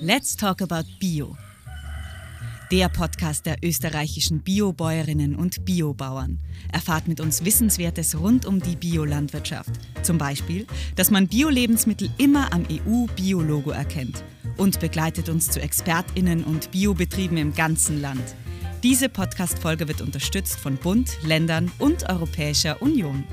Let's Talk About Bio. Der Podcast der österreichischen Biobäuerinnen und Biobauern. Erfahrt mit uns Wissenswertes rund um die Biolandwirtschaft. Zum Beispiel, dass man Bio-Lebensmittel immer am EU-Biologo erkennt. Und begleitet uns zu ExpertInnen und Biobetrieben im ganzen Land. Diese Podcast-Folge wird unterstützt von Bund, Ländern und Europäischer Union.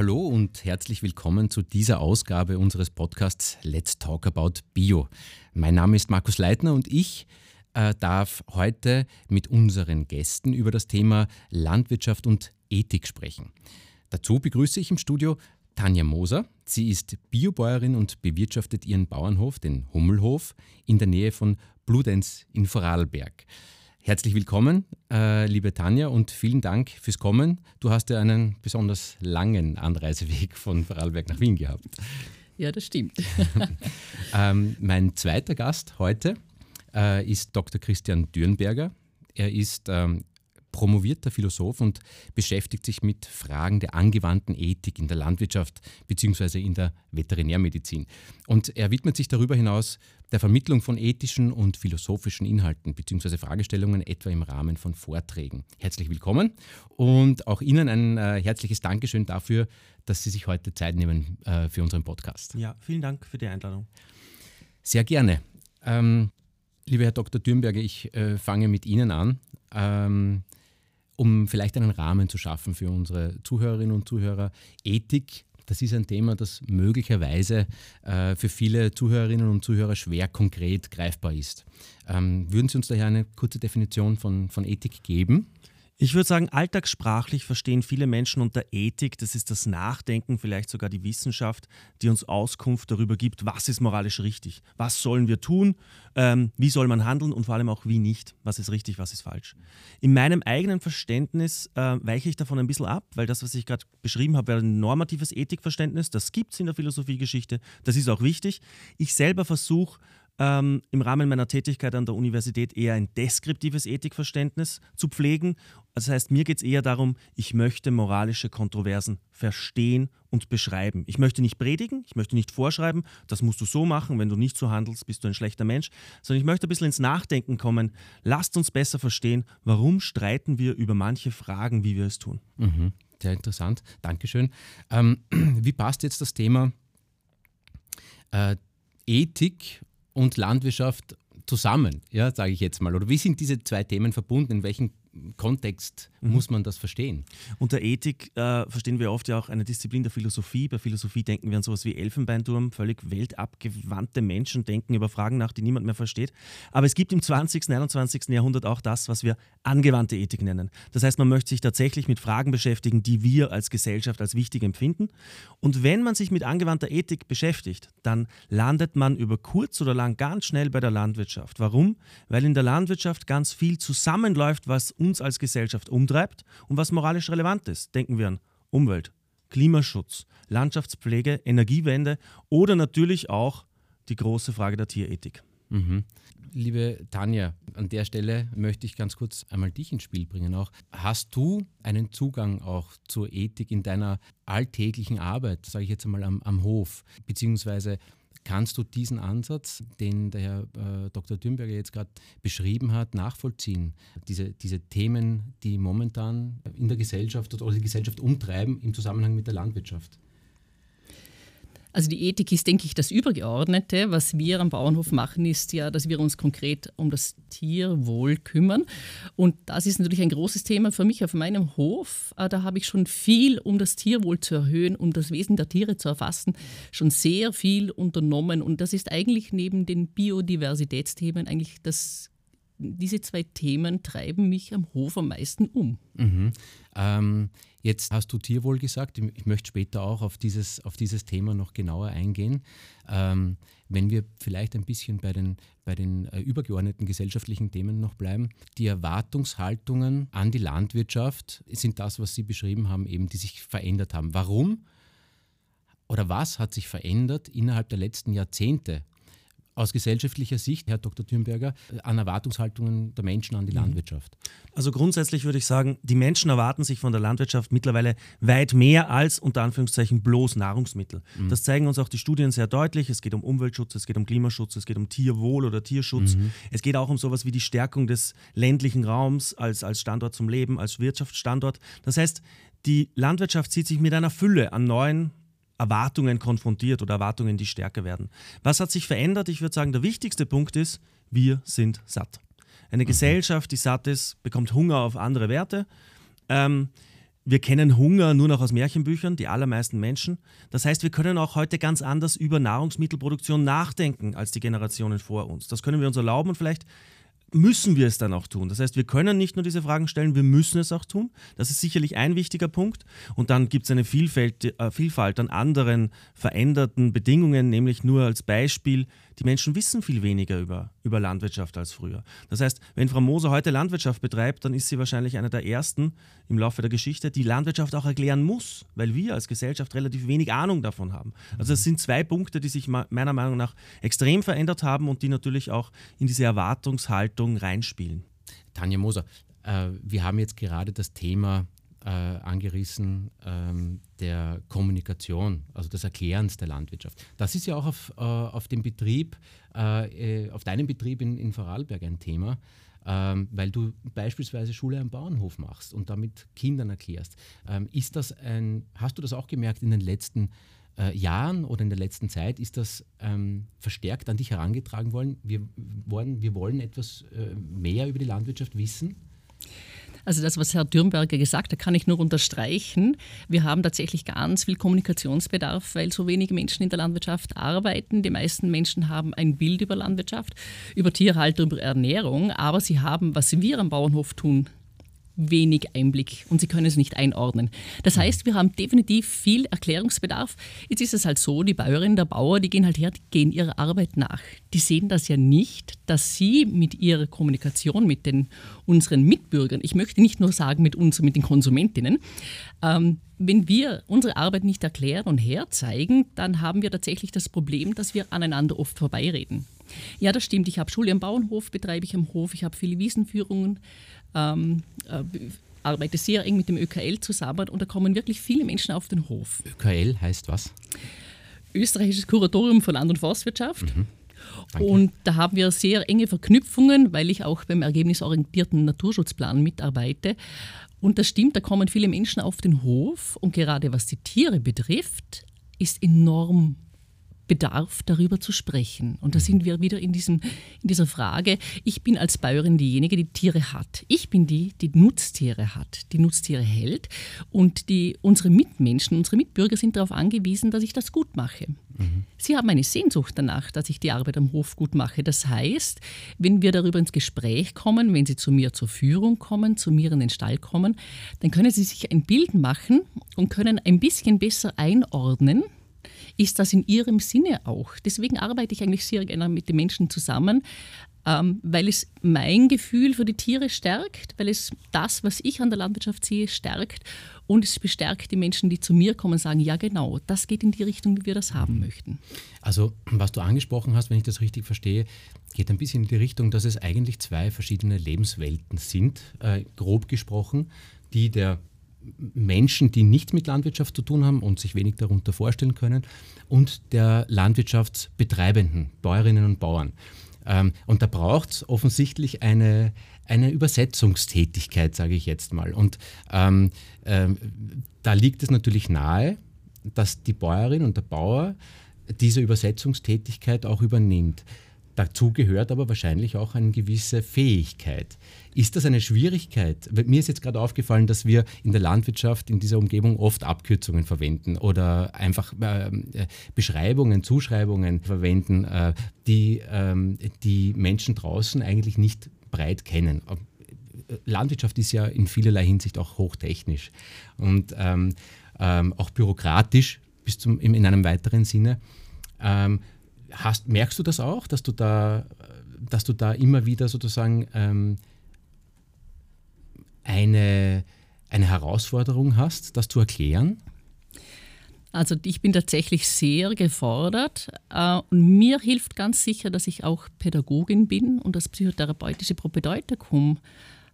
Hallo und herzlich willkommen zu dieser Ausgabe unseres Podcasts Let's Talk About Bio. Mein Name ist Markus Leitner und ich äh, darf heute mit unseren Gästen über das Thema Landwirtschaft und Ethik sprechen. Dazu begrüße ich im Studio Tanja Moser. Sie ist Biobäuerin und bewirtschaftet ihren Bauernhof, den Hummelhof, in der Nähe von Bludenz in Vorarlberg. Herzlich willkommen, äh, liebe Tanja, und vielen Dank fürs Kommen. Du hast ja einen besonders langen Anreiseweg von Vorarlberg nach Wien gehabt. Ja, das stimmt. ähm, mein zweiter Gast heute äh, ist Dr. Christian Dürnberger. Er ist ähm, promovierter Philosoph und beschäftigt sich mit Fragen der angewandten Ethik in der Landwirtschaft bzw. in der Veterinärmedizin. Und er widmet sich darüber hinaus der Vermittlung von ethischen und philosophischen Inhalten bzw. Fragestellungen etwa im Rahmen von Vorträgen. Herzlich willkommen und auch Ihnen ein äh, herzliches Dankeschön dafür, dass Sie sich heute Zeit nehmen äh, für unseren Podcast. Ja, vielen Dank für die Einladung. Sehr gerne. Ähm, lieber Herr Dr. Dürnberger, ich äh, fange mit Ihnen an. Ähm, um vielleicht einen Rahmen zu schaffen für unsere Zuhörerinnen und Zuhörer. Ethik, das ist ein Thema, das möglicherweise äh, für viele Zuhörerinnen und Zuhörer schwer konkret greifbar ist. Ähm, würden Sie uns daher eine kurze Definition von, von Ethik geben? Ich würde sagen, alltagssprachlich verstehen viele Menschen unter Ethik, das ist das Nachdenken, vielleicht sogar die Wissenschaft, die uns Auskunft darüber gibt, was ist moralisch richtig, was sollen wir tun, ähm, wie soll man handeln? Und vor allem auch wie nicht, was ist richtig, was ist falsch. In meinem eigenen Verständnis äh, weiche ich davon ein bisschen ab, weil das, was ich gerade beschrieben habe, wäre ein normatives Ethikverständnis, das gibt es in der Philosophiegeschichte, das ist auch wichtig. Ich selber versuche, ähm, im Rahmen meiner Tätigkeit an der Universität eher ein deskriptives Ethikverständnis zu pflegen. Das heißt, mir geht es eher darum, ich möchte moralische Kontroversen verstehen und beschreiben. Ich möchte nicht predigen, ich möchte nicht vorschreiben, das musst du so machen, wenn du nicht so handelst, bist du ein schlechter Mensch, sondern ich möchte ein bisschen ins Nachdenken kommen. Lasst uns besser verstehen, warum streiten wir über manche Fragen, wie wir es tun. Mhm. Sehr interessant, Dankeschön. Ähm, wie passt jetzt das Thema äh, Ethik und Landwirtschaft zusammen, ja, sage ich jetzt mal? Oder wie sind diese zwei Themen verbunden? In welchen Kontext mhm. muss man das verstehen. Unter Ethik äh, verstehen wir oft ja auch eine Disziplin der Philosophie. Bei Philosophie denken wir an sowas wie Elfenbeinturm. Völlig weltabgewandte Menschen denken über Fragen nach, die niemand mehr versteht. Aber es gibt im 20., und 21. Jahrhundert auch das, was wir angewandte Ethik nennen. Das heißt, man möchte sich tatsächlich mit Fragen beschäftigen, die wir als Gesellschaft als wichtig empfinden. Und wenn man sich mit angewandter Ethik beschäftigt, dann landet man über kurz oder lang ganz schnell bei der Landwirtschaft. Warum? Weil in der Landwirtschaft ganz viel zusammenläuft, was uns als Gesellschaft umtreibt und was moralisch relevant ist. Denken wir an Umwelt, Klimaschutz, Landschaftspflege, Energiewende oder natürlich auch die große Frage der Tierethik. Mhm. Liebe Tanja, an der Stelle möchte ich ganz kurz einmal dich ins Spiel bringen. Auch hast du einen Zugang auch zur Ethik in deiner alltäglichen Arbeit, sage ich jetzt einmal am, am Hof, beziehungsweise Kannst du diesen Ansatz, den der Herr äh, Dr. Dürnberger jetzt gerade beschrieben hat, nachvollziehen? Diese, diese Themen, die momentan in der Gesellschaft oder die Gesellschaft umtreiben im Zusammenhang mit der Landwirtschaft? Also die Ethik ist, denke ich, das Übergeordnete. Was wir am Bauernhof machen, ist ja, dass wir uns konkret um das Tierwohl kümmern. Und das ist natürlich ein großes Thema für mich auf meinem Hof. Äh, da habe ich schon viel, um das Tierwohl zu erhöhen, um das Wesen der Tiere zu erfassen, schon sehr viel unternommen. Und das ist eigentlich neben den Biodiversitätsthemen eigentlich das diese zwei Themen treiben mich am Hof am meisten um. Mhm. Ähm, Jetzt hast du Tierwohl gesagt. Ich möchte später auch auf dieses, auf dieses Thema noch genauer eingehen. Ähm, wenn wir vielleicht ein bisschen bei den, bei den äh, übergeordneten gesellschaftlichen Themen noch bleiben. Die Erwartungshaltungen an die Landwirtschaft sind das, was Sie beschrieben haben, eben, die sich verändert haben. Warum oder was hat sich verändert innerhalb der letzten Jahrzehnte? Aus gesellschaftlicher Sicht, Herr Dr. Thürnberger, an Erwartungshaltungen der Menschen an die mhm. Landwirtschaft? Also grundsätzlich würde ich sagen, die Menschen erwarten sich von der Landwirtschaft mittlerweile weit mehr als unter Anführungszeichen bloß Nahrungsmittel. Mhm. Das zeigen uns auch die Studien sehr deutlich. Es geht um Umweltschutz, es geht um Klimaschutz, es geht um Tierwohl oder Tierschutz. Mhm. Es geht auch um sowas wie die Stärkung des ländlichen Raums als, als Standort zum Leben, als Wirtschaftsstandort. Das heißt, die Landwirtschaft sieht sich mit einer Fülle an neuen Erwartungen konfrontiert oder Erwartungen, die stärker werden. Was hat sich verändert? Ich würde sagen, der wichtigste Punkt ist, wir sind satt. Eine mhm. Gesellschaft, die satt ist, bekommt Hunger auf andere Werte. Ähm, wir kennen Hunger nur noch aus Märchenbüchern, die allermeisten Menschen. Das heißt, wir können auch heute ganz anders über Nahrungsmittelproduktion nachdenken als die Generationen vor uns. Das können wir uns erlauben und vielleicht müssen wir es dann auch tun. Das heißt, wir können nicht nur diese Fragen stellen, wir müssen es auch tun. Das ist sicherlich ein wichtiger Punkt. Und dann gibt es eine Vielfalt, äh, Vielfalt an anderen veränderten Bedingungen, nämlich nur als Beispiel die Menschen wissen viel weniger über, über Landwirtschaft als früher. Das heißt, wenn Frau Moser heute Landwirtschaft betreibt, dann ist sie wahrscheinlich eine der ersten im Laufe der Geschichte, die Landwirtschaft auch erklären muss, weil wir als Gesellschaft relativ wenig Ahnung davon haben. Also es sind zwei Punkte, die sich meiner Meinung nach extrem verändert haben und die natürlich auch in diese Erwartungshaltung reinspielen. Tanja Moser, äh, wir haben jetzt gerade das Thema äh, angerissen ähm, der Kommunikation, also des Erklärens der Landwirtschaft. Das ist ja auch auf, äh, auf dem Betrieb, äh, äh auf deinem Betrieb in, in Vorarlberg ein Thema, ähm, weil du beispielsweise Schule am Bauernhof machst und damit Kindern erklärst. Ähm, ist das ein, hast du das auch gemerkt in den letzten äh, Jahren oder in der letzten Zeit? Ist das ähm, verstärkt an dich herangetragen worden? Wir, wollen, wir wollen etwas äh, mehr über die Landwirtschaft wissen? Also das, was Herr Dürnberger gesagt hat, kann ich nur unterstreichen. Wir haben tatsächlich ganz viel Kommunikationsbedarf, weil so wenige Menschen in der Landwirtschaft arbeiten. Die meisten Menschen haben ein Bild über Landwirtschaft, über Tierhaltung, über Ernährung, aber sie haben, was wir am Bauernhof tun, wenig Einblick und sie können es nicht einordnen. Das heißt, wir haben definitiv viel Erklärungsbedarf. Jetzt ist es halt so, die Bäuerinnen, der Bauer, die gehen halt her, die gehen ihrer Arbeit nach. Die sehen das ja nicht, dass sie mit ihrer Kommunikation mit den unseren Mitbürgern, ich möchte nicht nur sagen mit uns, mit den Konsumentinnen, ähm, wenn wir unsere Arbeit nicht erklären und herzeigen, dann haben wir tatsächlich das Problem, dass wir aneinander oft vorbeireden. Ja, das stimmt. Ich habe Schule am Bauernhof, betreibe ich am Hof, ich habe viele Wiesenführungen, ähm, äh, arbeite sehr eng mit dem ÖKL zusammen und da kommen wirklich viele Menschen auf den Hof. ÖKL heißt was? Österreichisches Kuratorium für Land- und Forstwirtschaft. Mhm. Und da haben wir sehr enge Verknüpfungen, weil ich auch beim ergebnisorientierten Naturschutzplan mitarbeite. Und das stimmt, da kommen viele Menschen auf den Hof und gerade was die Tiere betrifft, ist enorm Bedarf, darüber zu sprechen. Und da mhm. sind wir wieder in, diesem, in dieser Frage, ich bin als Bäuerin diejenige, die Tiere hat. Ich bin die, die Nutztiere hat, die Nutztiere hält. Und die, unsere Mitmenschen, unsere Mitbürger sind darauf angewiesen, dass ich das gut mache. Mhm. Sie haben eine Sehnsucht danach, dass ich die Arbeit am Hof gut mache. Das heißt, wenn wir darüber ins Gespräch kommen, wenn Sie zu mir zur Führung kommen, zu mir in den Stall kommen, dann können Sie sich ein Bild machen und können ein bisschen besser einordnen, ist das in ihrem Sinne auch. Deswegen arbeite ich eigentlich sehr gerne mit den Menschen zusammen, ähm, weil es mein Gefühl für die Tiere stärkt, weil es das, was ich an der Landwirtschaft sehe, stärkt und es bestärkt die Menschen, die zu mir kommen und sagen, ja genau, das geht in die Richtung, wie wir das haben möchten. Also was du angesprochen hast, wenn ich das richtig verstehe, geht ein bisschen in die Richtung, dass es eigentlich zwei verschiedene Lebenswelten sind, äh, grob gesprochen, die der Menschen, die nichts mit Landwirtschaft zu tun haben und sich wenig darunter vorstellen können, und der Landwirtschaftsbetreibenden, Bäuerinnen und Bauern. Ähm, und da braucht es offensichtlich eine, eine Übersetzungstätigkeit, sage ich jetzt mal. Und ähm, ähm, da liegt es natürlich nahe, dass die Bäuerin und der Bauer diese Übersetzungstätigkeit auch übernimmt. Dazu gehört aber wahrscheinlich auch eine gewisse Fähigkeit. Ist das eine Schwierigkeit? Mir ist jetzt gerade aufgefallen, dass wir in der Landwirtschaft in dieser Umgebung oft Abkürzungen verwenden oder einfach äh, Beschreibungen, Zuschreibungen verwenden, äh, die ähm, die Menschen draußen eigentlich nicht breit kennen. Landwirtschaft ist ja in vielerlei Hinsicht auch hochtechnisch und ähm, ähm, auch bürokratisch bis zum, in einem weiteren Sinne. Ähm, hast, merkst du das auch, dass du da, dass du da immer wieder sozusagen ähm, eine, eine Herausforderung hast, das zu erklären? Also ich bin tatsächlich sehr gefordert äh, und mir hilft ganz sicher, dass ich auch Pädagogin bin und das psychotherapeutische Propedeutikum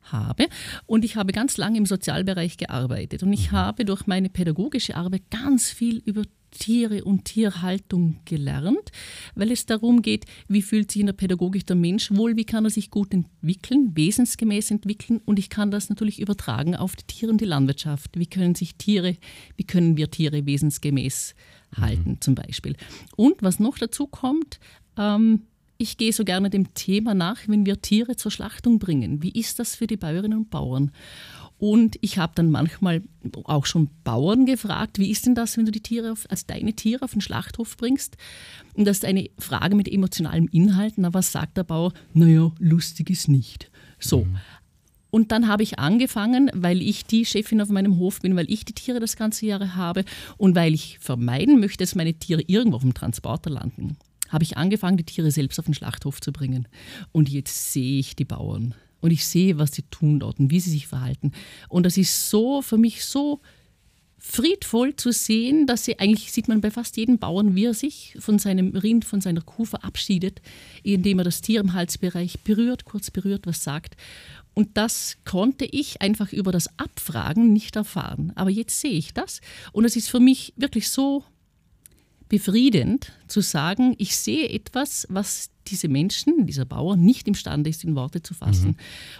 habe. Und ich habe ganz lange im Sozialbereich gearbeitet und ich mhm. habe durch meine pädagogische Arbeit ganz viel über Tiere und Tierhaltung gelernt, weil es darum geht, wie fühlt sich in der Pädagogik der Mensch wohl, wie kann er sich gut entwickeln, wesensgemäß entwickeln und ich kann das natürlich übertragen auf die Tiere und die Landwirtschaft. Wie können sich Tiere, wie können wir Tiere wesensgemäß halten mhm. zum Beispiel. Und was noch dazu kommt, ähm, ich gehe so gerne dem Thema nach, wenn wir Tiere zur Schlachtung bringen. Wie ist das für die Bäuerinnen und Bauern? Und ich habe dann manchmal auch schon Bauern gefragt, wie ist denn das, wenn du die Tiere auf, als deine Tiere auf den Schlachthof bringst? Und das ist eine Frage mit emotionalem Inhalt. Na, was sagt der Bauer? Naja, lustig ist nicht. So. Mhm. Und dann habe ich angefangen, weil ich die Chefin auf meinem Hof bin, weil ich die Tiere das ganze Jahr habe und weil ich vermeiden möchte, dass meine Tiere irgendwo auf dem Transporter landen, habe ich angefangen, die Tiere selbst auf den Schlachthof zu bringen. Und jetzt sehe ich die Bauern und ich sehe, was sie tun dort und wie sie sich verhalten. Und das ist so für mich so friedvoll zu sehen, dass sie eigentlich sieht man bei fast jedem Bauern, wie er sich von seinem Rind, von seiner Kuh verabschiedet, indem er das Tier im Halsbereich berührt, kurz berührt, was sagt. Und das konnte ich einfach über das Abfragen nicht erfahren. Aber jetzt sehe ich das und es ist für mich wirklich so befriedend zu sagen, ich sehe etwas, was diese Menschen, dieser Bauer, nicht imstande ist, in Worte zu fassen. Mhm.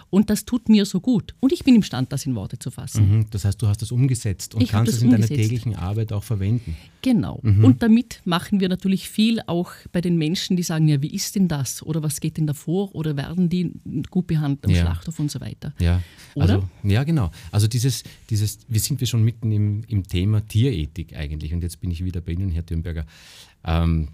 Und das tut mir so gut. Und ich bin imstande, das in Worte zu fassen. Mhm. Das heißt, du hast das umgesetzt und ich kannst es in umgesetzt. deiner täglichen Arbeit auch verwenden. Genau. Mhm. Und damit machen wir natürlich viel auch bei den Menschen, die sagen, ja, wie ist denn das? Oder was geht denn davor? Oder werden die gut behandelt am ja. Schlachthof und so weiter? Ja. Oder? Also, ja, genau. Also dieses, dieses, wir sind wir schon mitten im, im Thema Tierethik eigentlich. Und jetzt bin ich wieder bei Ihnen, Herr Thürnberger. Ähm,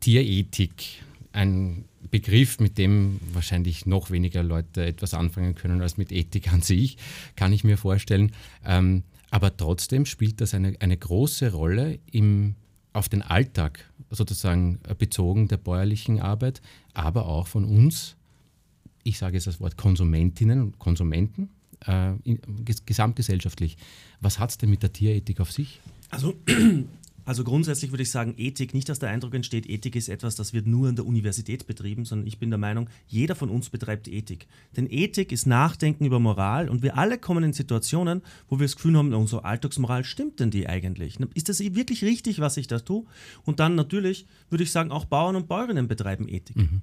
Tierethik ein Begriff, mit dem wahrscheinlich noch weniger Leute etwas anfangen können als mit Ethik an sich, kann ich mir vorstellen. Ähm, aber trotzdem spielt das eine, eine große Rolle im, auf den Alltag sozusagen bezogen der bäuerlichen Arbeit, aber auch von uns, ich sage jetzt das Wort Konsumentinnen und Konsumenten, äh, in, gesamtgesellschaftlich. Was hat es denn mit der Tierethik auf sich? Also also grundsätzlich würde ich sagen, Ethik, nicht dass der Eindruck entsteht, Ethik ist etwas, das wird nur in der Universität betrieben, sondern ich bin der Meinung, jeder von uns betreibt Ethik. Denn Ethik ist Nachdenken über Moral und wir alle kommen in Situationen, wo wir das Gefühl haben, unsere Alltagsmoral stimmt denn die eigentlich? Ist das wirklich richtig, was ich da tue? Und dann natürlich würde ich sagen, auch Bauern und Bäuerinnen betreiben Ethik. Mhm.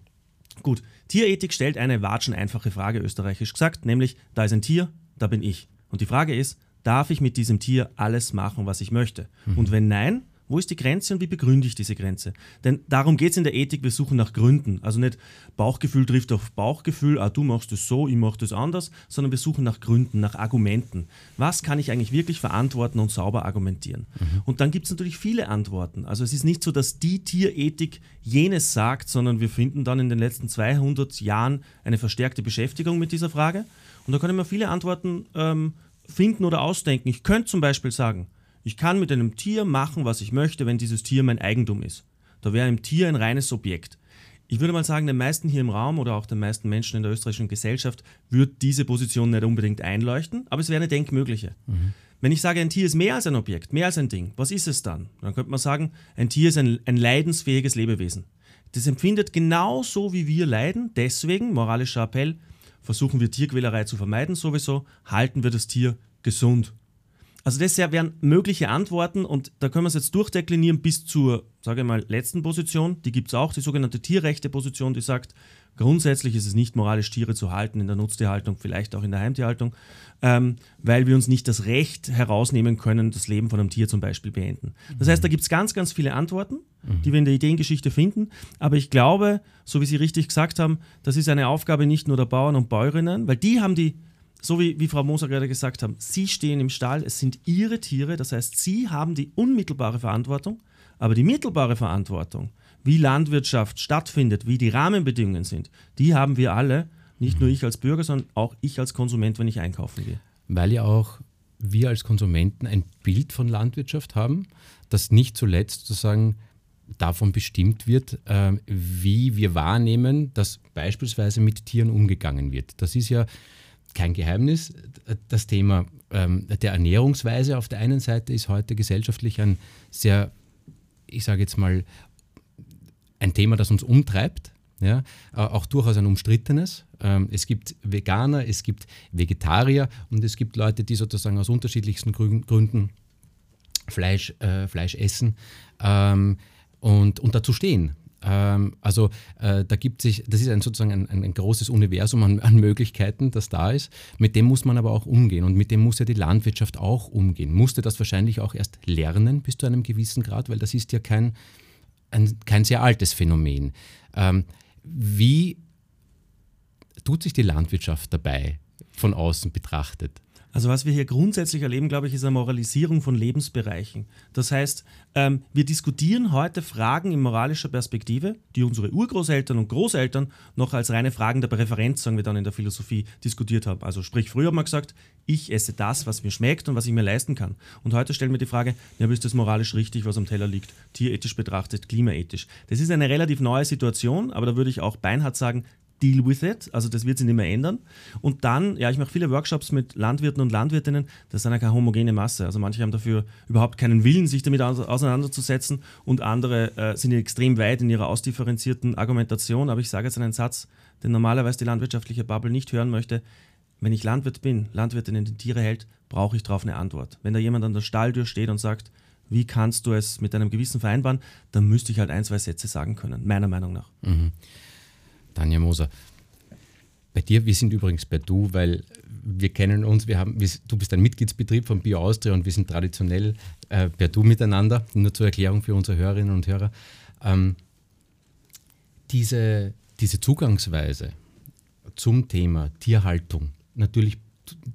Gut, Tierethik stellt eine watschen einfache Frage, österreichisch gesagt, nämlich, da ist ein Tier, da bin ich. Und die Frage ist, darf ich mit diesem Tier alles machen, was ich möchte? Mhm. Und wenn nein, wo ist die Grenze und wie begründe ich diese Grenze? Denn darum geht es in der Ethik, wir suchen nach Gründen. Also nicht Bauchgefühl trifft auf Bauchgefühl, ah, du machst es so, ich mache das anders, sondern wir suchen nach Gründen, nach Argumenten. Was kann ich eigentlich wirklich verantworten und sauber argumentieren? Mhm. Und dann gibt es natürlich viele Antworten. Also es ist nicht so, dass die Tierethik jenes sagt, sondern wir finden dann in den letzten 200 Jahren eine verstärkte Beschäftigung mit dieser Frage. Und da können wir viele Antworten ähm, finden oder ausdenken. Ich könnte zum Beispiel sagen, ich kann mit einem Tier machen, was ich möchte, wenn dieses Tier mein Eigentum ist. Da wäre ein Tier ein reines Objekt. Ich würde mal sagen, den meisten hier im Raum oder auch den meisten Menschen in der österreichischen Gesellschaft wird diese Position nicht unbedingt einleuchten, aber es wäre eine denkmögliche. Mhm. Wenn ich sage, ein Tier ist mehr als ein Objekt, mehr als ein Ding, was ist es dann? Dann könnte man sagen, ein Tier ist ein, ein leidensfähiges Lebewesen. Das empfindet genauso wie wir leiden, deswegen, moralischer Appell, versuchen wir Tierquälerei zu vermeiden sowieso, halten wir das Tier gesund. Also das wären mögliche Antworten und da können wir es jetzt durchdeklinieren bis zur, sage ich mal, letzten Position. Die gibt es auch, die sogenannte Tierrechte-Position, die sagt, grundsätzlich ist es nicht moralisch, Tiere zu halten in der Nutztierhaltung, vielleicht auch in der Heimtierhaltung, ähm, weil wir uns nicht das Recht herausnehmen können, das Leben von einem Tier zum Beispiel beenden. Das heißt, da gibt es ganz, ganz viele Antworten, mhm. die wir in der Ideengeschichte finden. Aber ich glaube, so wie Sie richtig gesagt haben, das ist eine Aufgabe nicht nur der Bauern und Bäuerinnen, weil die haben die so wie, wie Frau Moser gerade gesagt haben, Sie stehen im Stall, es sind Ihre Tiere, das heißt, Sie haben die unmittelbare Verantwortung, aber die mittelbare Verantwortung, wie Landwirtschaft stattfindet, wie die Rahmenbedingungen sind, die haben wir alle, nicht nur ich als Bürger, sondern auch ich als Konsument, wenn ich einkaufen gehe. Weil ja auch wir als Konsumenten ein Bild von Landwirtschaft haben, das nicht zuletzt sozusagen davon bestimmt wird, äh, wie wir wahrnehmen, dass beispielsweise mit Tieren umgegangen wird. Das ist ja kein Geheimnis. Das Thema ähm, der Ernährungsweise auf der einen Seite ist heute gesellschaftlich ein sehr, ich sage jetzt mal, ein Thema, das uns umtreibt. Ja, auch durchaus ein umstrittenes. Ähm, es gibt Veganer, es gibt Vegetarier und es gibt Leute, die sozusagen aus unterschiedlichsten Gründen Fleisch, äh, Fleisch essen ähm, und, und dazu stehen. Ähm, also äh, da gibt sich, das ist ein, sozusagen ein, ein, großes Universum an, an, Möglichkeiten, das da ist. Mit dem muss man aber auch umgehen und mit dem muss ja die Landwirtschaft auch umgehen. Musste das wahrscheinlich auch erst lernen bis zu einem gewissen Grad, weil das ist ja kein, ein, kein sehr altes Phänomen. Ähm, wie tut sich die Landwirtschaft dabei von außen betrachtet? Also was wir hier grundsätzlich erleben, glaube ich, ist eine Moralisierung von Lebensbereichen. Das heißt, ähm, wir diskutieren heute Fragen in moralischer Perspektive, die unsere Urgroßeltern und Großeltern noch als reine Fragen der Präferenz, sagen wir dann in der Philosophie, diskutiert haben. Also sprich, früher hat man gesagt, ich esse das, was mir schmeckt und was ich mir leisten kann. Und heute stellen wir die Frage, ja, ist das moralisch richtig, was am Teller liegt, tierethisch betrachtet, klimaethisch. Das ist eine relativ neue Situation, aber da würde ich auch beinhart sagen, deal with it. Also das wird sich nicht mehr ändern. Und dann, ja, ich mache viele Workshops mit Landwirten und Landwirtinnen. Das ist eine keine homogene Masse. Also manche haben dafür überhaupt keinen Willen, sich damit auseinanderzusetzen und andere äh, sind extrem weit in ihrer ausdifferenzierten Argumentation. Aber ich sage jetzt einen Satz, den normalerweise die landwirtschaftliche Bubble nicht hören möchte. Wenn ich Landwirt bin, Landwirtin in den Tiere hält, brauche ich darauf eine Antwort. Wenn da jemand an der Stalltür steht und sagt, wie kannst du es mit deinem Gewissen vereinbaren, dann müsste ich halt ein, zwei Sätze sagen können, meiner Meinung nach. Mhm. Tanja Moser. Bei dir, wir sind übrigens bei du, weil wir kennen uns, wir haben, wir, du bist ein Mitgliedsbetrieb von Bio Austria und wir sind traditionell äh, per Du miteinander, nur zur Erklärung für unsere Hörerinnen und Hörer. Ähm, diese, diese Zugangsweise zum Thema Tierhaltung, natürlich,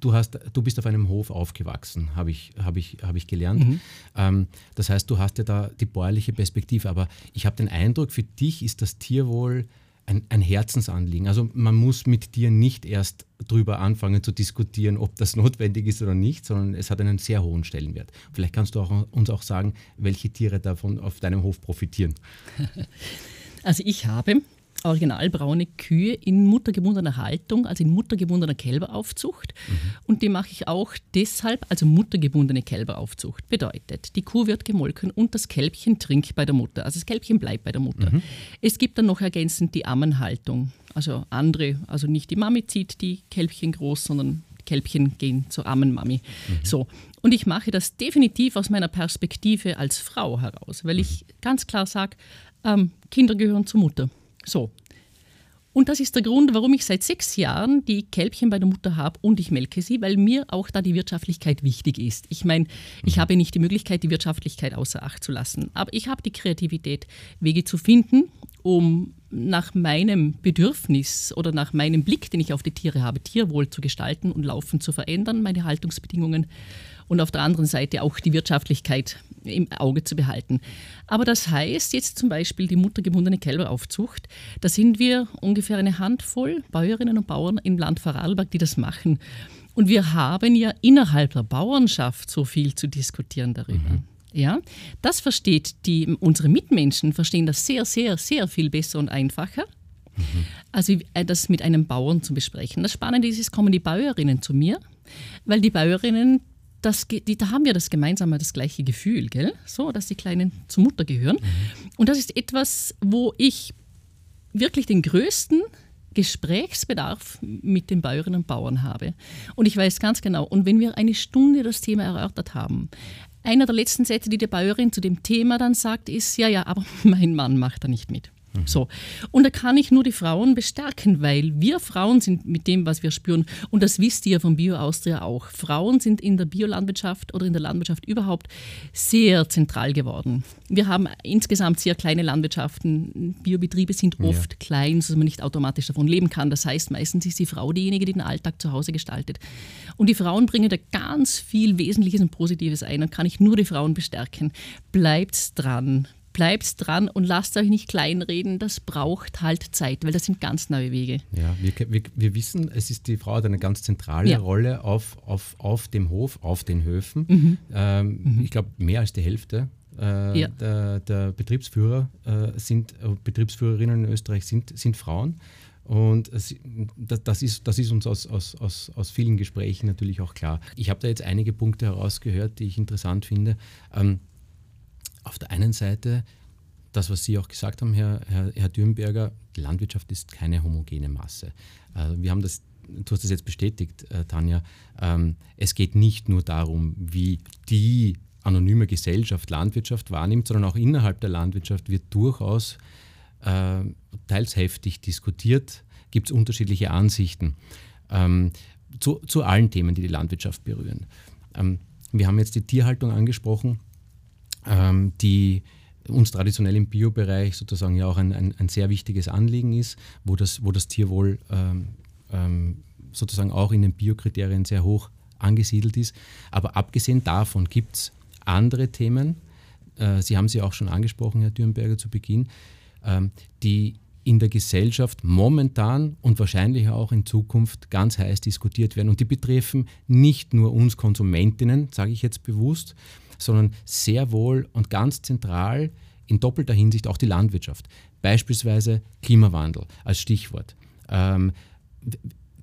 du, hast, du bist auf einem Hof aufgewachsen, habe ich, hab ich, hab ich gelernt. Mhm. Ähm, das heißt, du hast ja da die bäuerliche Perspektive, aber ich habe den Eindruck, für dich ist das Tierwohl ein, ein, Herzensanliegen. Also man muss mit dir nicht erst darüber anfangen zu diskutieren, ob das notwendig ist oder nicht, sondern es hat einen sehr hohen Stellenwert. Vielleicht kannst du auch, uns auch sagen, welche Tiere davon auf deinem Hof profitieren. Also ich habe originalbraune Kühe in muttergebundener Haltung, also in muttergebundener Kälberaufzucht. Mhm. Und die mache ich auch deshalb, also muttergebundene Kälberaufzucht. Bedeutet, die Kuh wird gemolken und das Kälbchen trinkt bei der Mutter. Also das Kälbchen bleibt bei der Mutter. Mhm. Es gibt dann noch ergänzend die Ammenhaltung. Also andere, also nicht die Mami zieht die Kälbchen groß, sondern Kälbchen gehen zur Ammenmami. Mhm. So. Und ich mache das definitiv aus meiner Perspektive als Frau heraus, weil ich mhm. ganz klar sage, ähm, Kinder gehören zur Mutter. So. Und das ist der Grund, warum ich seit sechs Jahren die Kälbchen bei der Mutter habe und ich melke sie, weil mir auch da die Wirtschaftlichkeit wichtig ist. Ich meine, ich habe nicht die Möglichkeit, die Wirtschaftlichkeit außer Acht zu lassen, aber ich habe die Kreativität, Wege zu finden, um nach meinem Bedürfnis oder nach meinem Blick, den ich auf die Tiere habe, Tierwohl zu gestalten und laufend zu verändern, meine Haltungsbedingungen und auf der anderen Seite auch die Wirtschaftlichkeit im Auge zu behalten. Aber das heißt jetzt zum Beispiel die muttergebundene Kälberaufzucht, da sind wir ungefähr eine Handvoll Bäuerinnen und Bauern im Land Vorarlberg, die das machen. Und wir haben ja innerhalb der Bauernschaft so viel zu diskutieren darüber. Mhm. Ja, das versteht die, unsere Mitmenschen verstehen das sehr, sehr, sehr viel besser und einfacher. Mhm. Also das mit einem Bauern zu besprechen. Das Spannende ist, es kommen die Bäuerinnen zu mir, weil die Bäuerinnen das, die, da haben wir das gemeinsame, das gleiche Gefühl, gell? So, dass die Kleinen zur Mutter gehören. Mhm. Und das ist etwas, wo ich wirklich den größten Gesprächsbedarf mit den Bäuerinnen und Bauern habe. Und ich weiß ganz genau, und wenn wir eine Stunde das Thema erörtert haben, einer der letzten Sätze, die die Bäuerin zu dem Thema dann sagt, ist, ja, ja, aber mein Mann macht da nicht mit. Mhm. So. Und da kann ich nur die Frauen bestärken, weil wir Frauen sind mit dem, was wir spüren, und das wisst ihr von Bio Austria auch, Frauen sind in der Biolandwirtschaft oder in der Landwirtschaft überhaupt sehr zentral geworden. Wir haben insgesamt sehr kleine Landwirtschaften. Biobetriebe sind oft ja. klein, sodass man nicht automatisch davon leben kann. Das heißt, meistens ist die Frau diejenige, die den Alltag zu Hause gestaltet. Und die Frauen bringen da ganz viel Wesentliches und Positives ein. Und kann ich nur die Frauen bestärken. Bleibt dran, bleibt dran und lasst euch nicht kleinreden, das braucht halt Zeit, weil das sind ganz neue Wege. Ja, wir, wir, wir wissen, es ist die Frau hat eine ganz zentrale ja. Rolle auf, auf, auf dem Hof, auf den Höfen. Mhm. Ähm, mhm. Ich glaube, mehr als die Hälfte äh, ja. der, der, Betriebsführer äh, sind, äh, Betriebsführerinnen in Österreich sind, sind Frauen. Und das ist, das ist uns aus, aus, aus, aus vielen Gesprächen natürlich auch klar. Ich habe da jetzt einige Punkte herausgehört, die ich interessant finde. Ähm, auf der einen Seite, das, was Sie auch gesagt haben, Herr, Herr, Herr Dürnberger, Landwirtschaft ist keine homogene Masse. Äh, wir haben das, du hast das jetzt bestätigt, äh, Tanja, ähm, es geht nicht nur darum, wie die anonyme Gesellschaft Landwirtschaft wahrnimmt, sondern auch innerhalb der Landwirtschaft wird durchaus äh, teils heftig diskutiert, gibt es unterschiedliche Ansichten ähm, zu, zu, allen Themen, die die Landwirtschaft berühren. Ähm, wir haben jetzt die Tierhaltung angesprochen, ähm, die uns traditionell im Biobereich sozusagen ja auch ein, ein, ein, sehr wichtiges Anliegen ist, wo das, wo das Tierwohl ähm, ähm, sozusagen auch in den Biokriterien sehr hoch angesiedelt ist. Aber abgesehen davon gibt es andere Themen, äh, Sie haben sie auch schon angesprochen, Herr Dürnberger, zu Beginn, ähm, die in der Gesellschaft momentan und wahrscheinlich auch in Zukunft ganz heiß diskutiert werden. Und die betreffen nicht nur uns Konsumentinnen, sage ich jetzt bewusst, sondern sehr wohl und ganz zentral in doppelter Hinsicht auch die Landwirtschaft. Beispielsweise Klimawandel als Stichwort. Ähm,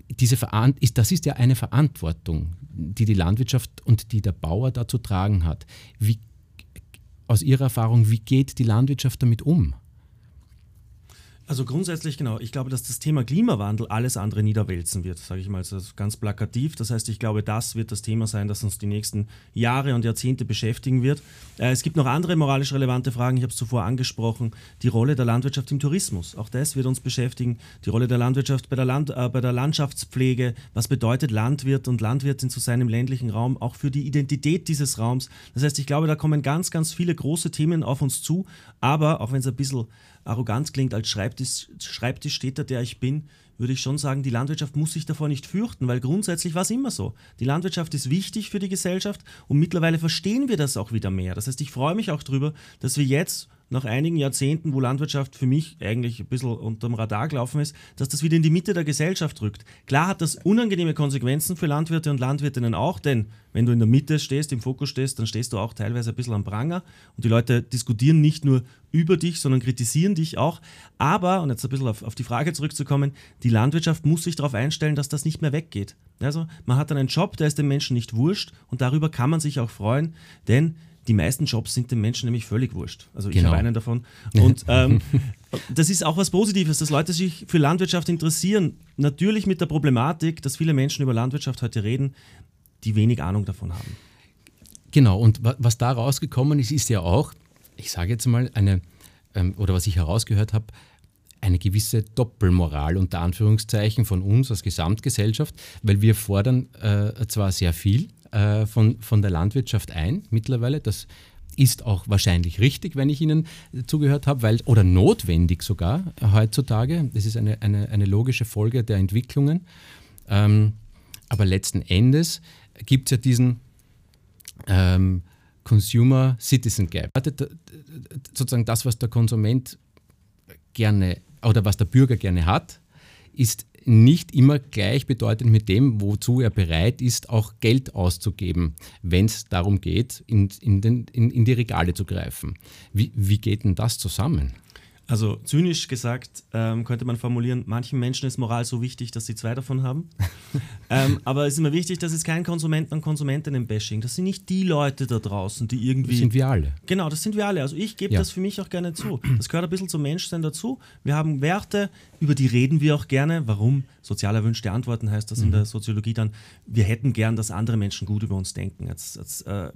diese ist, das ist ja eine Verantwortung, die die Landwirtschaft und die der Bauer da zu tragen hat. Wie, aus Ihrer Erfahrung, wie geht die Landwirtschaft damit um? Also grundsätzlich genau. Ich glaube, dass das Thema Klimawandel alles andere niederwälzen wird, sage ich mal also ganz plakativ. Das heißt, ich glaube, das wird das Thema sein, das uns die nächsten Jahre und Jahrzehnte beschäftigen wird. Äh, es gibt noch andere moralisch relevante Fragen. Ich habe es zuvor angesprochen. Die Rolle der Landwirtschaft im Tourismus. Auch das wird uns beschäftigen. Die Rolle der Landwirtschaft bei der, Land, äh, bei der Landschaftspflege. Was bedeutet Landwirt und Landwirtin zu seinem ländlichen Raum? Auch für die Identität dieses Raums. Das heißt, ich glaube, da kommen ganz, ganz viele große Themen auf uns zu. Aber auch wenn es ein bisschen arrogant klingt, als Schreibtisch, Schreibtischstädter, der ich bin, würde ich schon sagen, die Landwirtschaft muss sich davor nicht fürchten, weil grundsätzlich war es immer so. Die Landwirtschaft ist wichtig für die Gesellschaft und mittlerweile verstehen wir das auch wieder mehr. Das heißt, ich freue mich auch darüber, dass wir jetzt nach einigen Jahrzehnten, wo Landwirtschaft für mich eigentlich ein bisschen unterm Radar gelaufen ist, dass das wieder in die Mitte der Gesellschaft rückt. Klar hat das unangenehme Konsequenzen für Landwirte und Landwirtinnen auch, denn wenn du in der Mitte stehst, im Fokus stehst, dann stehst du auch teilweise ein bisschen am Pranger und die Leute diskutieren nicht nur über dich, sondern kritisieren dich auch. Aber, und jetzt ein bisschen auf, auf die Frage zurückzukommen, die Landwirtschaft muss sich darauf einstellen, dass das nicht mehr weggeht. Also man hat dann einen Job, der ist dem Menschen nicht wurscht und darüber kann man sich auch freuen, denn die meisten Jobs sind den Menschen nämlich völlig wurscht. Also ich genau. habe einen davon. Und ähm, das ist auch was Positives, dass Leute sich für Landwirtschaft interessieren. Natürlich mit der Problematik, dass viele Menschen über Landwirtschaft heute reden, die wenig Ahnung davon haben. Genau, und was da rausgekommen ist, ist ja auch, ich sage jetzt mal, eine, ähm, oder was ich herausgehört habe, eine gewisse Doppelmoral unter Anführungszeichen von uns als Gesamtgesellschaft, weil wir fordern äh, zwar sehr viel, äh, von, von der Landwirtschaft ein mittlerweile. Das ist auch wahrscheinlich richtig, wenn ich Ihnen zugehört habe, weil, oder notwendig sogar heutzutage. Das ist eine, eine, eine logische Folge der Entwicklungen. Ähm, aber letzten Endes gibt es ja diesen ähm, Consumer-Citizen Gap. Sozusagen das, was der Konsument gerne oder was der Bürger gerne hat, ist nicht immer gleichbedeutend mit dem, wozu er bereit ist, auch Geld auszugeben, wenn es darum geht, in, in, den, in, in, die Regale zu greifen. Wie, wie geht denn das zusammen? Also zynisch gesagt ähm, könnte man formulieren, manchen Menschen ist Moral so wichtig, dass sie zwei davon haben. ähm, aber es ist immer wichtig, dass es kein Konsumenten- und Konsumentinnen-Bashing. Das sind nicht die Leute da draußen, die irgendwie... Das sind wir alle. Genau, das sind wir alle. Also ich gebe ja. das für mich auch gerne zu. Das gehört ein bisschen zum Menschsein dazu. Wir haben Werte, über die reden wir auch gerne. Warum? Sozial erwünschte Antworten heißt das mhm. in der Soziologie dann. Wir hätten gern, dass andere Menschen gut über uns denken. Jetzt, jetzt äh,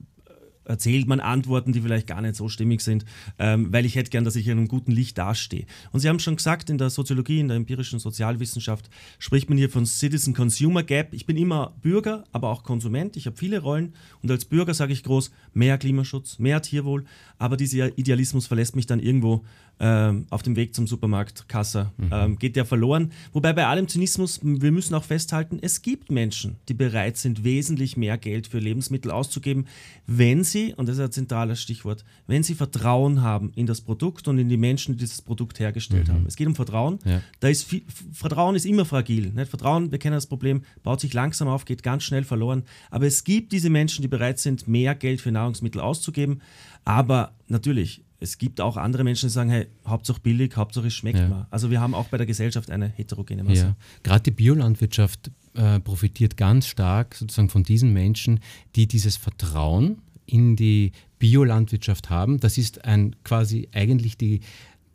erzählt man Antworten, die vielleicht gar nicht so stimmig sind, ähm, weil ich hätte gern, dass ich in einem guten Licht dastehe. Und Sie haben schon gesagt, in der Soziologie, in der empirischen Sozialwissenschaft spricht man hier von Citizen-Consumer Gap. Ich bin immer Bürger, aber auch Konsument. Ich habe viele Rollen und als Bürger sage ich groß, mehr Klimaschutz, mehr Tierwohl, aber dieser Idealismus verlässt mich dann irgendwo ähm, auf dem Weg zum Supermarkt, Kasse, mhm. ähm, geht der verloren. Wobei bei allem Zynismus, wir müssen auch festhalten, es gibt Menschen, die bereit sind, wesentlich mehr Geld für Lebensmittel auszugeben, wenn sie, und das ist ein zentrales Stichwort, wenn sie Vertrauen haben in das Produkt und in die Menschen, die dieses Produkt hergestellt mhm. haben. Es geht um Vertrauen. Ja. Da ist viel, Vertrauen ist immer fragil. Nicht? Vertrauen, wir kennen das Problem, baut sich langsam auf, geht ganz schnell verloren. Aber es gibt diese Menschen, die bereit sind, mehr Geld für Nahrungsmittel auszugeben. Aber natürlich, es gibt auch andere Menschen, die sagen, hey, Hauptsache billig, Hauptsache es schmeckt Ja. mal. Also wir haben auch bei der Gesellschaft eine heterogene Masse. Ja. Gerade die Biolandwirtschaft äh, profitiert ganz stark sozusagen von diesen Menschen, die dieses Vertrauen in die Biolandwirtschaft haben. Das ist ein quasi eigentlich die,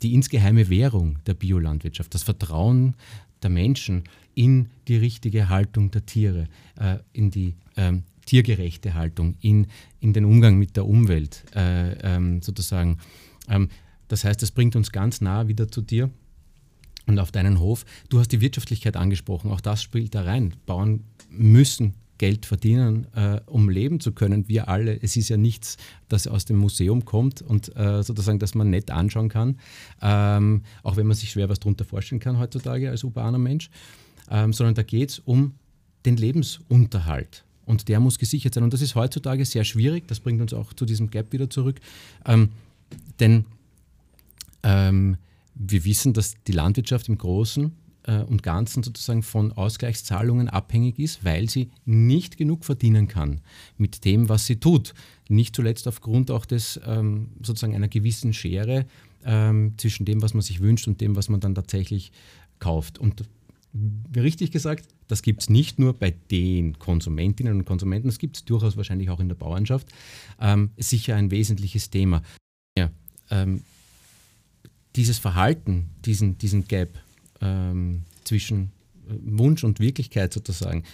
die insgeheime Währung der Biolandwirtschaft. Das Vertrauen der Menschen in die richtige Haltung der Tiere, äh, in die ähm, tiergerechte Haltung, in, in den Umgang mit der Umwelt äh, ähm, sozusagen. Ähm, das heißt, das bringt uns ganz nah wieder zu dir und auf deinen Hof. Du hast die Wirtschaftlichkeit angesprochen, auch das spielt da rein. Bauern müssen Geld verdienen, äh, um leben zu können. Wir alle. Es ist ja nichts, das aus dem Museum kommt und äh, sozusagen, das man nett anschauen kann, ähm, auch wenn man sich schwer was darunter vorstellen kann heutzutage als urbaner Mensch, ähm, sondern da geht es um den Lebensunterhalt. Und der muss gesichert sein. Und das ist heutzutage sehr schwierig. Das bringt uns auch zu diesem Gap wieder zurück. Ähm, denn ähm, wir wissen, dass die Landwirtschaft im Großen äh, und Ganzen sozusagen von Ausgleichszahlungen abhängig ist, weil sie nicht genug verdienen kann mit dem, was sie tut. Nicht zuletzt aufgrund auch des ähm, sozusagen einer gewissen Schere ähm, zwischen dem, was man sich wünscht und dem, was man dann tatsächlich kauft. Und richtig gesagt, das gibt es nicht nur bei den Konsumentinnen und Konsumenten, das gibt es durchaus wahrscheinlich auch in der Bauernschaft. Ähm, sicher ein wesentliches Thema. Ja, ähm, dieses Verhalten, diesen, diesen Gap ähm, zwischen äh, Wunsch und Wirklichkeit sozusagen,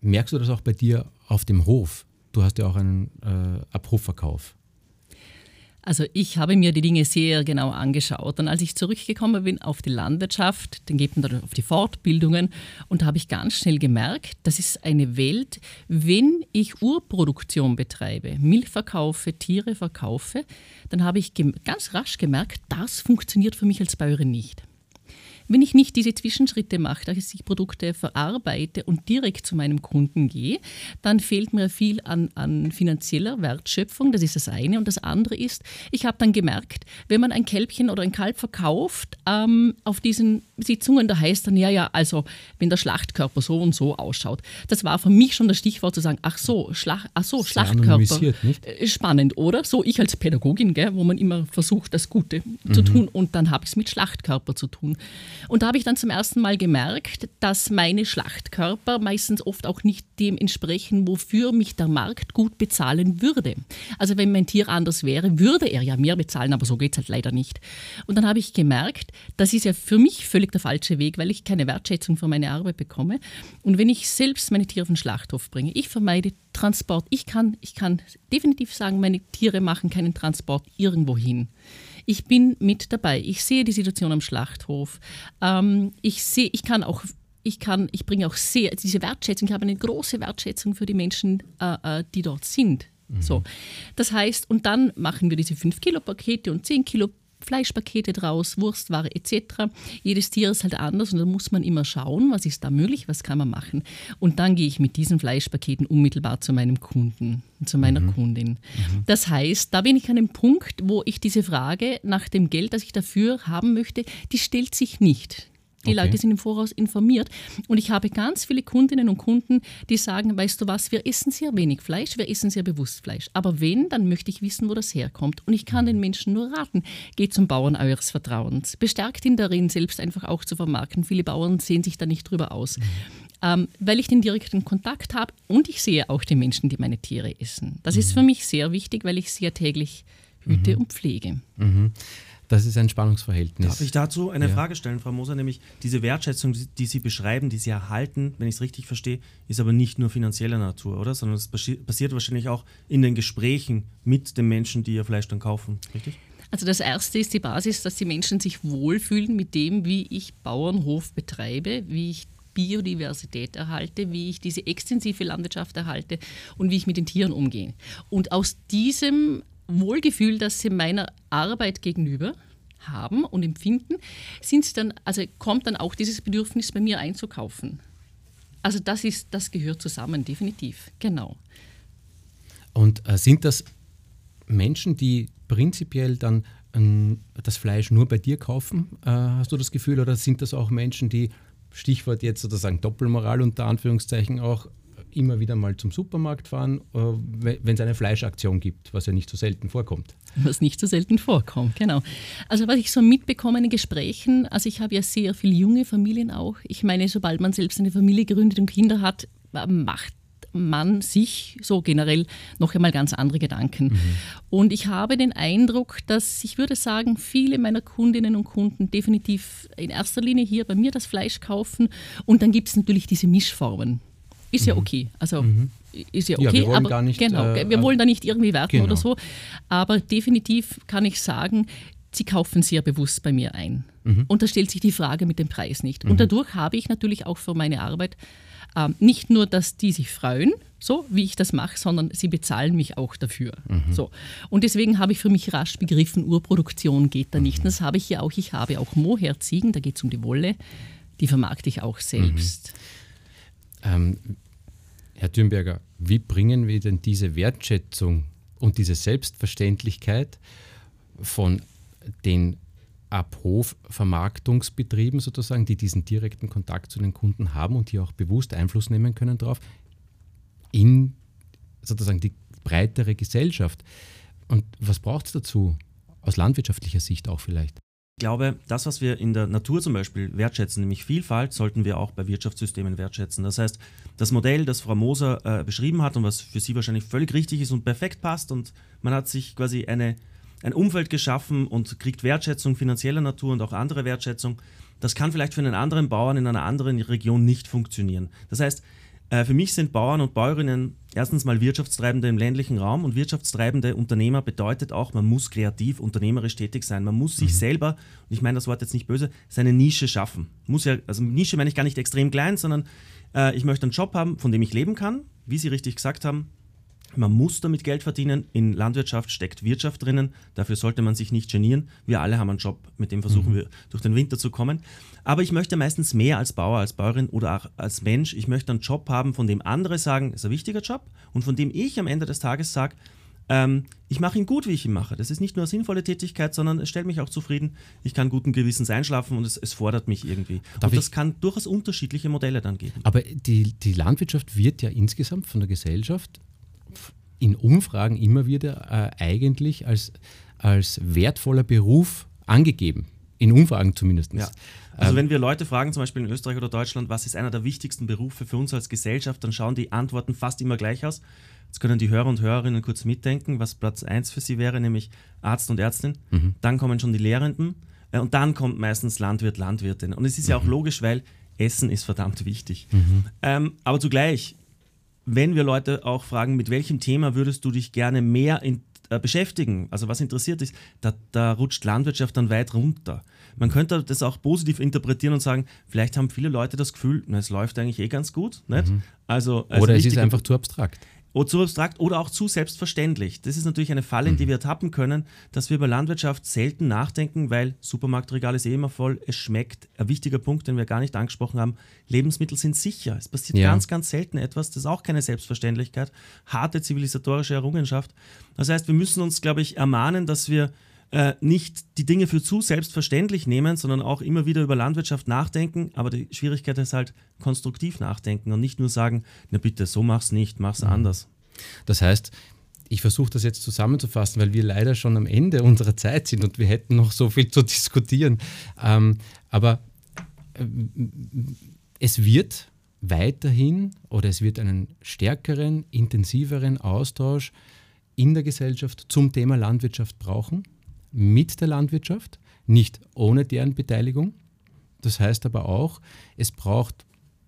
merkst du das auch bei dir auf dem Hof? Du hast ja auch einen äh, Abrufverkauf. Also ich habe mir die Dinge sehr genau angeschaut. Und als ich zurückgekommen bin auf die Landwirtschaft, dann geht man dann auf die Fortbildungen und da habe ich ganz schnell gemerkt, das ist eine Welt, wenn ich Urproduktion betreibe, Milch verkaufe, Tiere verkaufe, dann habe ich ganz rasch gemerkt, das funktioniert für mich als Bäuerin nicht. Wenn ich nicht diese Zwischenschritte mache, dass ich Produkte verarbeite und direkt zu meinem Kunden gehe, dann fehlt mir viel an, an finanzieller Wertschöpfung. Das ist das eine. Und das andere ist, ich habe dann gemerkt, wenn man ein Kälbchen oder ein Kalb verkauft, ähm, auf diesen Sitzungen, da heißt dann, ja, ja, also wenn der Schlachtkörper so und so ausschaut. Das war für mich schon das Stichwort zu sagen, ach so, Schlach, ach so Sehr Schlachtkörper. Äh, Spannend, oder? So ich als Pädagogin, gell, wo man immer versucht, das Gute zu tun und dann habe ich es mit Schlachtkörper zu tun. Und da habe ich dann zum ersten Mal gemerkt, dass meine Schlachtkörper meistens oft auch nicht dem entsprechen, wofür mich der Markt gut bezahlen würde. Also wenn mein Tier anders wäre, würde er ja mehr bezahlen, aber so geht es halt leider nicht. Und dann habe ich gemerkt, das ist ja für mich völlig der falsche Weg, weil ich keine Wertschätzung für meine Arbeit bekomme. Und wenn ich selbst meine Tiere auf den Schlachthof bringe, ich vermeide Transport. Ich kann, ich kann definitiv sagen, meine Tiere machen keinen Transport irgendwo hin. Ich bin mit dabei. Ich sehe die Situation am Schlachthof. Ähm, ich sehe, ich kann auch, ich kann, ich bringe auch sehr diese Wertschätzung. Ich habe eine große Wertschätzung für die Menschen, äh, äh, die dort sind. So, das heißt, und dann machen wir diese 5 Kilo Pakete und 10 Kilo Fleischpakete draus, Wurstware etc. Jedes Tier ist halt anders und da muss man immer schauen, was ist da möglich, was kann man machen. Und dann gehe ich mit diesen Fleischpaketen unmittelbar zu meinem Kunden, zu meiner Kundin. Das heißt, da bin ich an dem Punkt, wo ich diese Frage nach dem Geld, das ich dafür haben möchte, die stellt sich nicht. Die Okay. Leute sind im Voraus informiert. Und ich habe ganz viele Kundinnen und Kunden, die sagen, weißt du was, wir essen sehr wenig Fleisch, wir essen sehr bewusst Fleisch. Aber wenn, dann möchte ich wissen, wo das herkommt. Und ich kann den Menschen nur raten, geht zum Bauern eures Vertrauens. Bestärkt ihn darin, selbst einfach auch zu vermarkten. Viele Bauern sehen sich da nicht drüber aus. Ähm, weil ich den direkten Kontakt habe und ich sehe auch die Menschen, die meine Tiere essen. Das ist für mich sehr wichtig, weil ich sie ja täglich hüte und pflege. Das ist ein Spannungsverhältnis. Darf ich dazu eine Ja. Frage stellen, Frau Moser? Nämlich diese Wertschätzung, die, Sie beschreiben, die Sie erhalten, wenn ich es richtig verstehe, ist aber nicht nur finanzieller Natur, oder? Sondern es passi- passiert wahrscheinlich auch in den Gesprächen mit den Menschen, die Ihr Fleisch dann kaufen, richtig? Also das erste ist die Basis, dass die Menschen sich wohlfühlen mit dem, wie ich Bauernhof betreibe, wie ich Biodiversität erhalte, wie ich diese extensive Landwirtschaft erhalte und wie ich mit den Tieren umgehe. Und aus diesem Wohlgefühl, das sie meiner Arbeit gegenüber haben und empfinden, sind sie dann, also kommt dann auch dieses Bedürfnis bei mir einzukaufen. Also das ist, das gehört zusammen, definitiv, genau. Und äh, sind das Menschen, die prinzipiell dann ähm, das Fleisch nur bei dir kaufen, äh, hast du das Gefühl, oder sind das auch Menschen, die, Stichwort jetzt sozusagen Doppelmoral unter Anführungszeichen auch, immer wieder mal zum Supermarkt fahren, äh, wenn es eine Fleischaktion gibt, was ja nicht so selten vorkommt. Was nicht so selten vorkommt, genau. Also was ich so mitbekomme in Gesprächen, also ich habe ja sehr viele junge Familien auch. Ich meine, sobald man selbst eine Familie gründet und Kinder hat, macht man sich so generell noch einmal ganz andere Gedanken. Mhm. Und ich habe den Eindruck, dass ich würde sagen, viele meiner Kundinnen und Kunden definitiv in erster Linie hier bei mir das Fleisch kaufen. Und dann gibt es natürlich diese Mischformen. Ist mhm. ja okay. Also mhm. ist ja okay. Ja, wir wollen aber nicht, genau, äh, wir wollen da nicht irgendwie werten genau. oder so. Aber definitiv kann ich sagen, sie kaufen sehr bewusst bei mir ein. Mhm. Und da stellt sich die Frage mit dem Preis nicht. Und mhm. dadurch habe ich natürlich auch für meine Arbeit ähm, nicht nur, dass die sich freuen, so wie ich das mache, sondern sie bezahlen mich auch dafür. Mhm. So. Und deswegen habe ich für mich rasch begriffen, Urproduktion geht da nicht. Und das habe ich ja auch. Ich habe auch Mohair-Ziegen, da geht es um die Wolle, die vermarkte ich auch selbst. Ähm, Herr Dürnberger, wie bringen wir denn diese Wertschätzung und diese Selbstverständlichkeit von den Abhof-Vermarktungsbetrieben sozusagen, die diesen direkten Kontakt zu den Kunden haben und die auch bewusst Einfluss nehmen können darauf, in sozusagen die breitere Gesellschaft. Und was braucht es dazu? Aus landwirtschaftlicher Sicht auch vielleicht. Ich glaube, das, was wir in der Natur zum Beispiel wertschätzen, nämlich Vielfalt, sollten wir auch bei Wirtschaftssystemen wertschätzen. Das heißt, das Modell, das Frau Moser äh, beschrieben hat und was für Sie wahrscheinlich völlig richtig ist und perfekt passt und man hat sich quasi eine ein Umfeld geschaffen und kriegt Wertschätzung finanzieller Natur und auch andere Wertschätzung. Das kann vielleicht für einen anderen Bauern in einer anderen Region nicht funktionieren. Das heißt, äh, für mich sind Bauern und Bäuerinnen erstens mal Wirtschaftstreibende im ländlichen Raum und Wirtschaftstreibende Unternehmer bedeutet auch, man muss kreativ, unternehmerisch tätig sein. Man muss sich mhm. selber, und ich meine das Wort jetzt nicht böse, seine Nische schaffen. Muss ja, also Nische meine ich gar nicht extrem klein, sondern äh, ich möchte einen Job haben, von dem ich leben kann, wie Sie richtig gesagt haben, man muss damit Geld verdienen. In Landwirtschaft steckt Wirtschaft drinnen. Dafür sollte man sich nicht genieren. Wir alle haben einen Job, mit dem versuchen mhm. wir durch den Winter zu kommen. Aber ich möchte meistens mehr als Bauer, als Bäuerin oder auch als Mensch. Ich möchte einen Job haben, von dem andere sagen, ist ein wichtiger Job und von dem ich am Ende des Tages sage, ähm, ich mache ihn gut, wie ich ihn mache. Das ist nicht nur eine sinnvolle Tätigkeit, sondern es stellt mich auch zufrieden. Ich kann guten Gewissens einschlafen und es, es fordert mich irgendwie. Darf und das kann durchaus unterschiedliche Modelle dann geben. Aber die, die Landwirtschaft wird ja insgesamt von der Gesellschaft in Umfragen immer wieder äh, eigentlich als, als wertvoller Beruf angegeben. In Umfragen zumindest. Ja. Also ähm, wenn wir Leute fragen, zum Beispiel in Österreich oder Deutschland, was ist einer der wichtigsten Berufe für uns als Gesellschaft, dann schauen die Antworten fast immer gleich aus. Jetzt können die Hörer und Hörerinnen kurz mitdenken, was Platz 1 für sie wäre, nämlich Arzt und Ärztin. Mhm. Dann kommen schon die Lehrenden äh, und dann kommt meistens Landwirt, Landwirtin. Und es ist mhm. ja auch logisch, weil Essen ist verdammt wichtig. Mhm. Ähm, aber zugleich, wenn wir Leute auch fragen, mit welchem Thema würdest du dich gerne mehr in, äh, beschäftigen, also was interessiert dich, da, da rutscht Landwirtschaft dann weit runter. Man könnte das auch positiv interpretieren und sagen, vielleicht haben viele Leute das Gefühl, na, es läuft eigentlich eh ganz gut. Nicht? Mhm. Also, Oder es ist einfach zu abstrakt oder zu abstrakt oder auch zu selbstverständlich. Das ist natürlich eine Falle, in die mhm. wir tappen können, dass wir über Landwirtschaft selten nachdenken, weil Supermarktregal ist eh immer voll, es schmeckt. Ein wichtiger Punkt, den wir gar nicht angesprochen haben, Lebensmittel sind sicher. Es passiert ja. ganz, ganz selten etwas, das ist auch keine Selbstverständlichkeit. Harte zivilisatorische Errungenschaft. Das heißt, wir müssen uns, glaube ich, ermahnen, dass wir äh, nicht die Dinge für zu selbstverständlich nehmen, sondern auch immer wieder über Landwirtschaft nachdenken. Aber die Schwierigkeit ist halt konstruktiv nachdenken und nicht nur sagen, na bitte, so mach's nicht, mach's mhm. anders. Das heißt, ich versuche das jetzt zusammenzufassen, weil wir leider schon am Ende unserer Zeit sind und wir hätten noch so viel zu diskutieren. Ähm, aber äh, es wird weiterhin oder es wird einen stärkeren, intensiveren Austausch in der Gesellschaft zum Thema Landwirtschaft brauchen mit der Landwirtschaft, nicht ohne deren Beteiligung. Das heißt aber auch, es braucht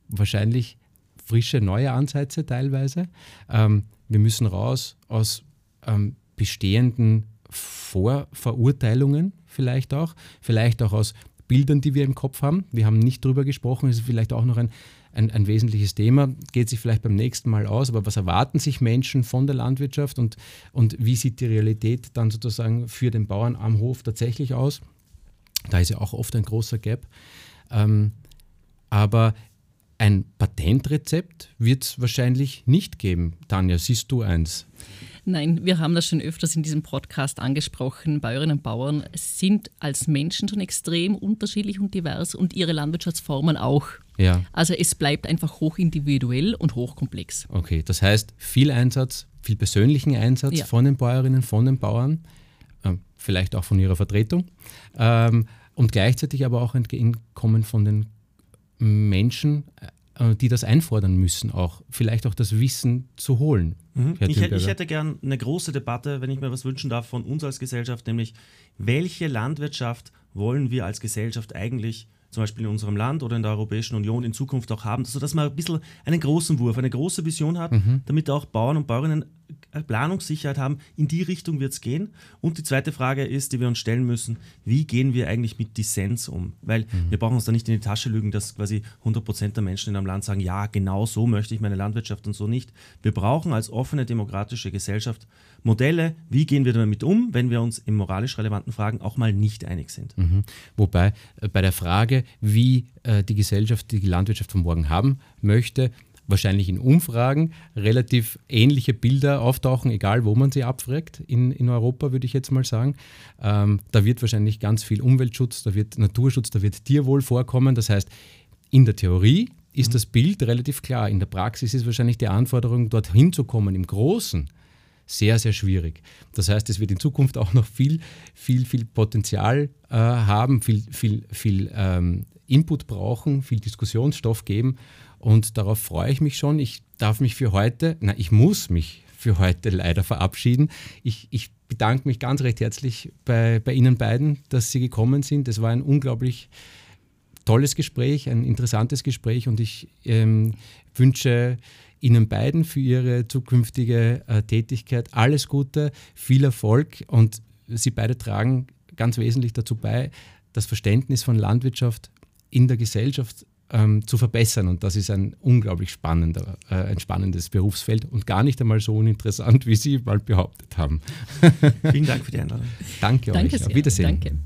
wahrscheinlich frische neue Ansätze teilweise. Ähm, wir müssen raus aus ähm, bestehenden Vorverurteilungen vielleicht auch, vielleicht auch aus Bildern, die wir im Kopf haben. Wir haben nicht darüber gesprochen, es ist vielleicht auch noch ein ein, ein wesentliches Thema. Geht sich vielleicht beim nächsten Mal aus, aber was erwarten sich Menschen von der Landwirtschaft und, und wie sieht die Realität dann sozusagen für den Bauern am Hof tatsächlich aus? Da ist ja auch oft ein großer Gap. Ähm, aber ein Patentrezept wird es wahrscheinlich nicht geben. Tanja, siehst du eins? Nein, wir haben das schon öfters in diesem Podcast angesprochen. Bäuerinnen und Bauern sind als Menschen schon extrem unterschiedlich und divers und ihre Landwirtschaftsformen auch. Ja. Also es bleibt einfach hoch individuell und hochkomplex. Okay, das heißt viel Einsatz, viel persönlichen Einsatz Ja. von den Bäuerinnen, von den Bauern, ähm, vielleicht auch von ihrer Vertretung ähm, und gleichzeitig aber auch Entgegenkommen von den Menschen, die das einfordern müssen, auch vielleicht auch das Wissen zu holen. Mhm. Ich, hätte- ich hätte gern eine große Debatte, wenn ich mir was wünschen darf, von uns als Gesellschaft, nämlich welche Landwirtschaft wollen wir als Gesellschaft eigentlich zum Beispiel in unserem Land oder in der Europäischen Union in Zukunft auch haben, sodass man ein bisschen einen großen Wurf, eine große Vision hat, damit auch Bauern und Bäuerinnen Planungssicherheit haben, in die Richtung wird es gehen. Und die zweite Frage ist, die wir uns stellen müssen, wie gehen wir eigentlich mit Dissens um? Weil wir brauchen uns da nicht in die Tasche lügen, dass quasi 100% der Menschen in einem Land sagen, ja, genau so möchte ich meine Landwirtschaft und so nicht. Wir brauchen als offene demokratische Gesellschaft Modelle, wie gehen wir damit um, wenn wir uns in moralisch relevanten Fragen auch mal nicht einig sind. Mhm. Wobei äh, bei der Frage, wie äh, die Gesellschaft die Landwirtschaft von morgen haben möchte, wahrscheinlich in Umfragen relativ ähnliche Bilder auftauchen, egal wo man sie abfragt in, in Europa, würde ich jetzt mal sagen. Ähm, da wird wahrscheinlich ganz viel Umweltschutz, da wird Naturschutz, da wird Tierwohl vorkommen. Das heißt, in der Theorie ist das Bild relativ klar. In der Praxis ist wahrscheinlich die Anforderung, dorthin zu kommen im Großen, sehr, sehr schwierig. Das heißt, es wird in Zukunft auch noch viel, viel, viel Potenzial äh, haben, viel, viel, viel ähm, Input brauchen, viel Diskussionsstoff geben. Und darauf freue ich mich schon. Ich darf mich für heute, na, ich muss mich für heute leider verabschieden. Ich, ich bedanke mich ganz recht herzlich bei, bei Ihnen beiden, dass Sie gekommen sind. Es war ein unglaublich tolles Gespräch, ein interessantes Gespräch und ich ähm, wünsche Ihnen beiden für Ihre zukünftige äh, Tätigkeit alles Gute, viel Erfolg und Sie beide tragen ganz wesentlich dazu bei, das Verständnis von Landwirtschaft in der Gesellschaft ähm, zu verbessern und das ist ein unglaublich spannender, äh, ein spannendes Berufsfeld und gar nicht einmal so uninteressant, wie Sie mal behauptet haben. Vielen Dank für die Einladung. Danke, Danke euch. sehr. Auf Wiedersehen. Danke.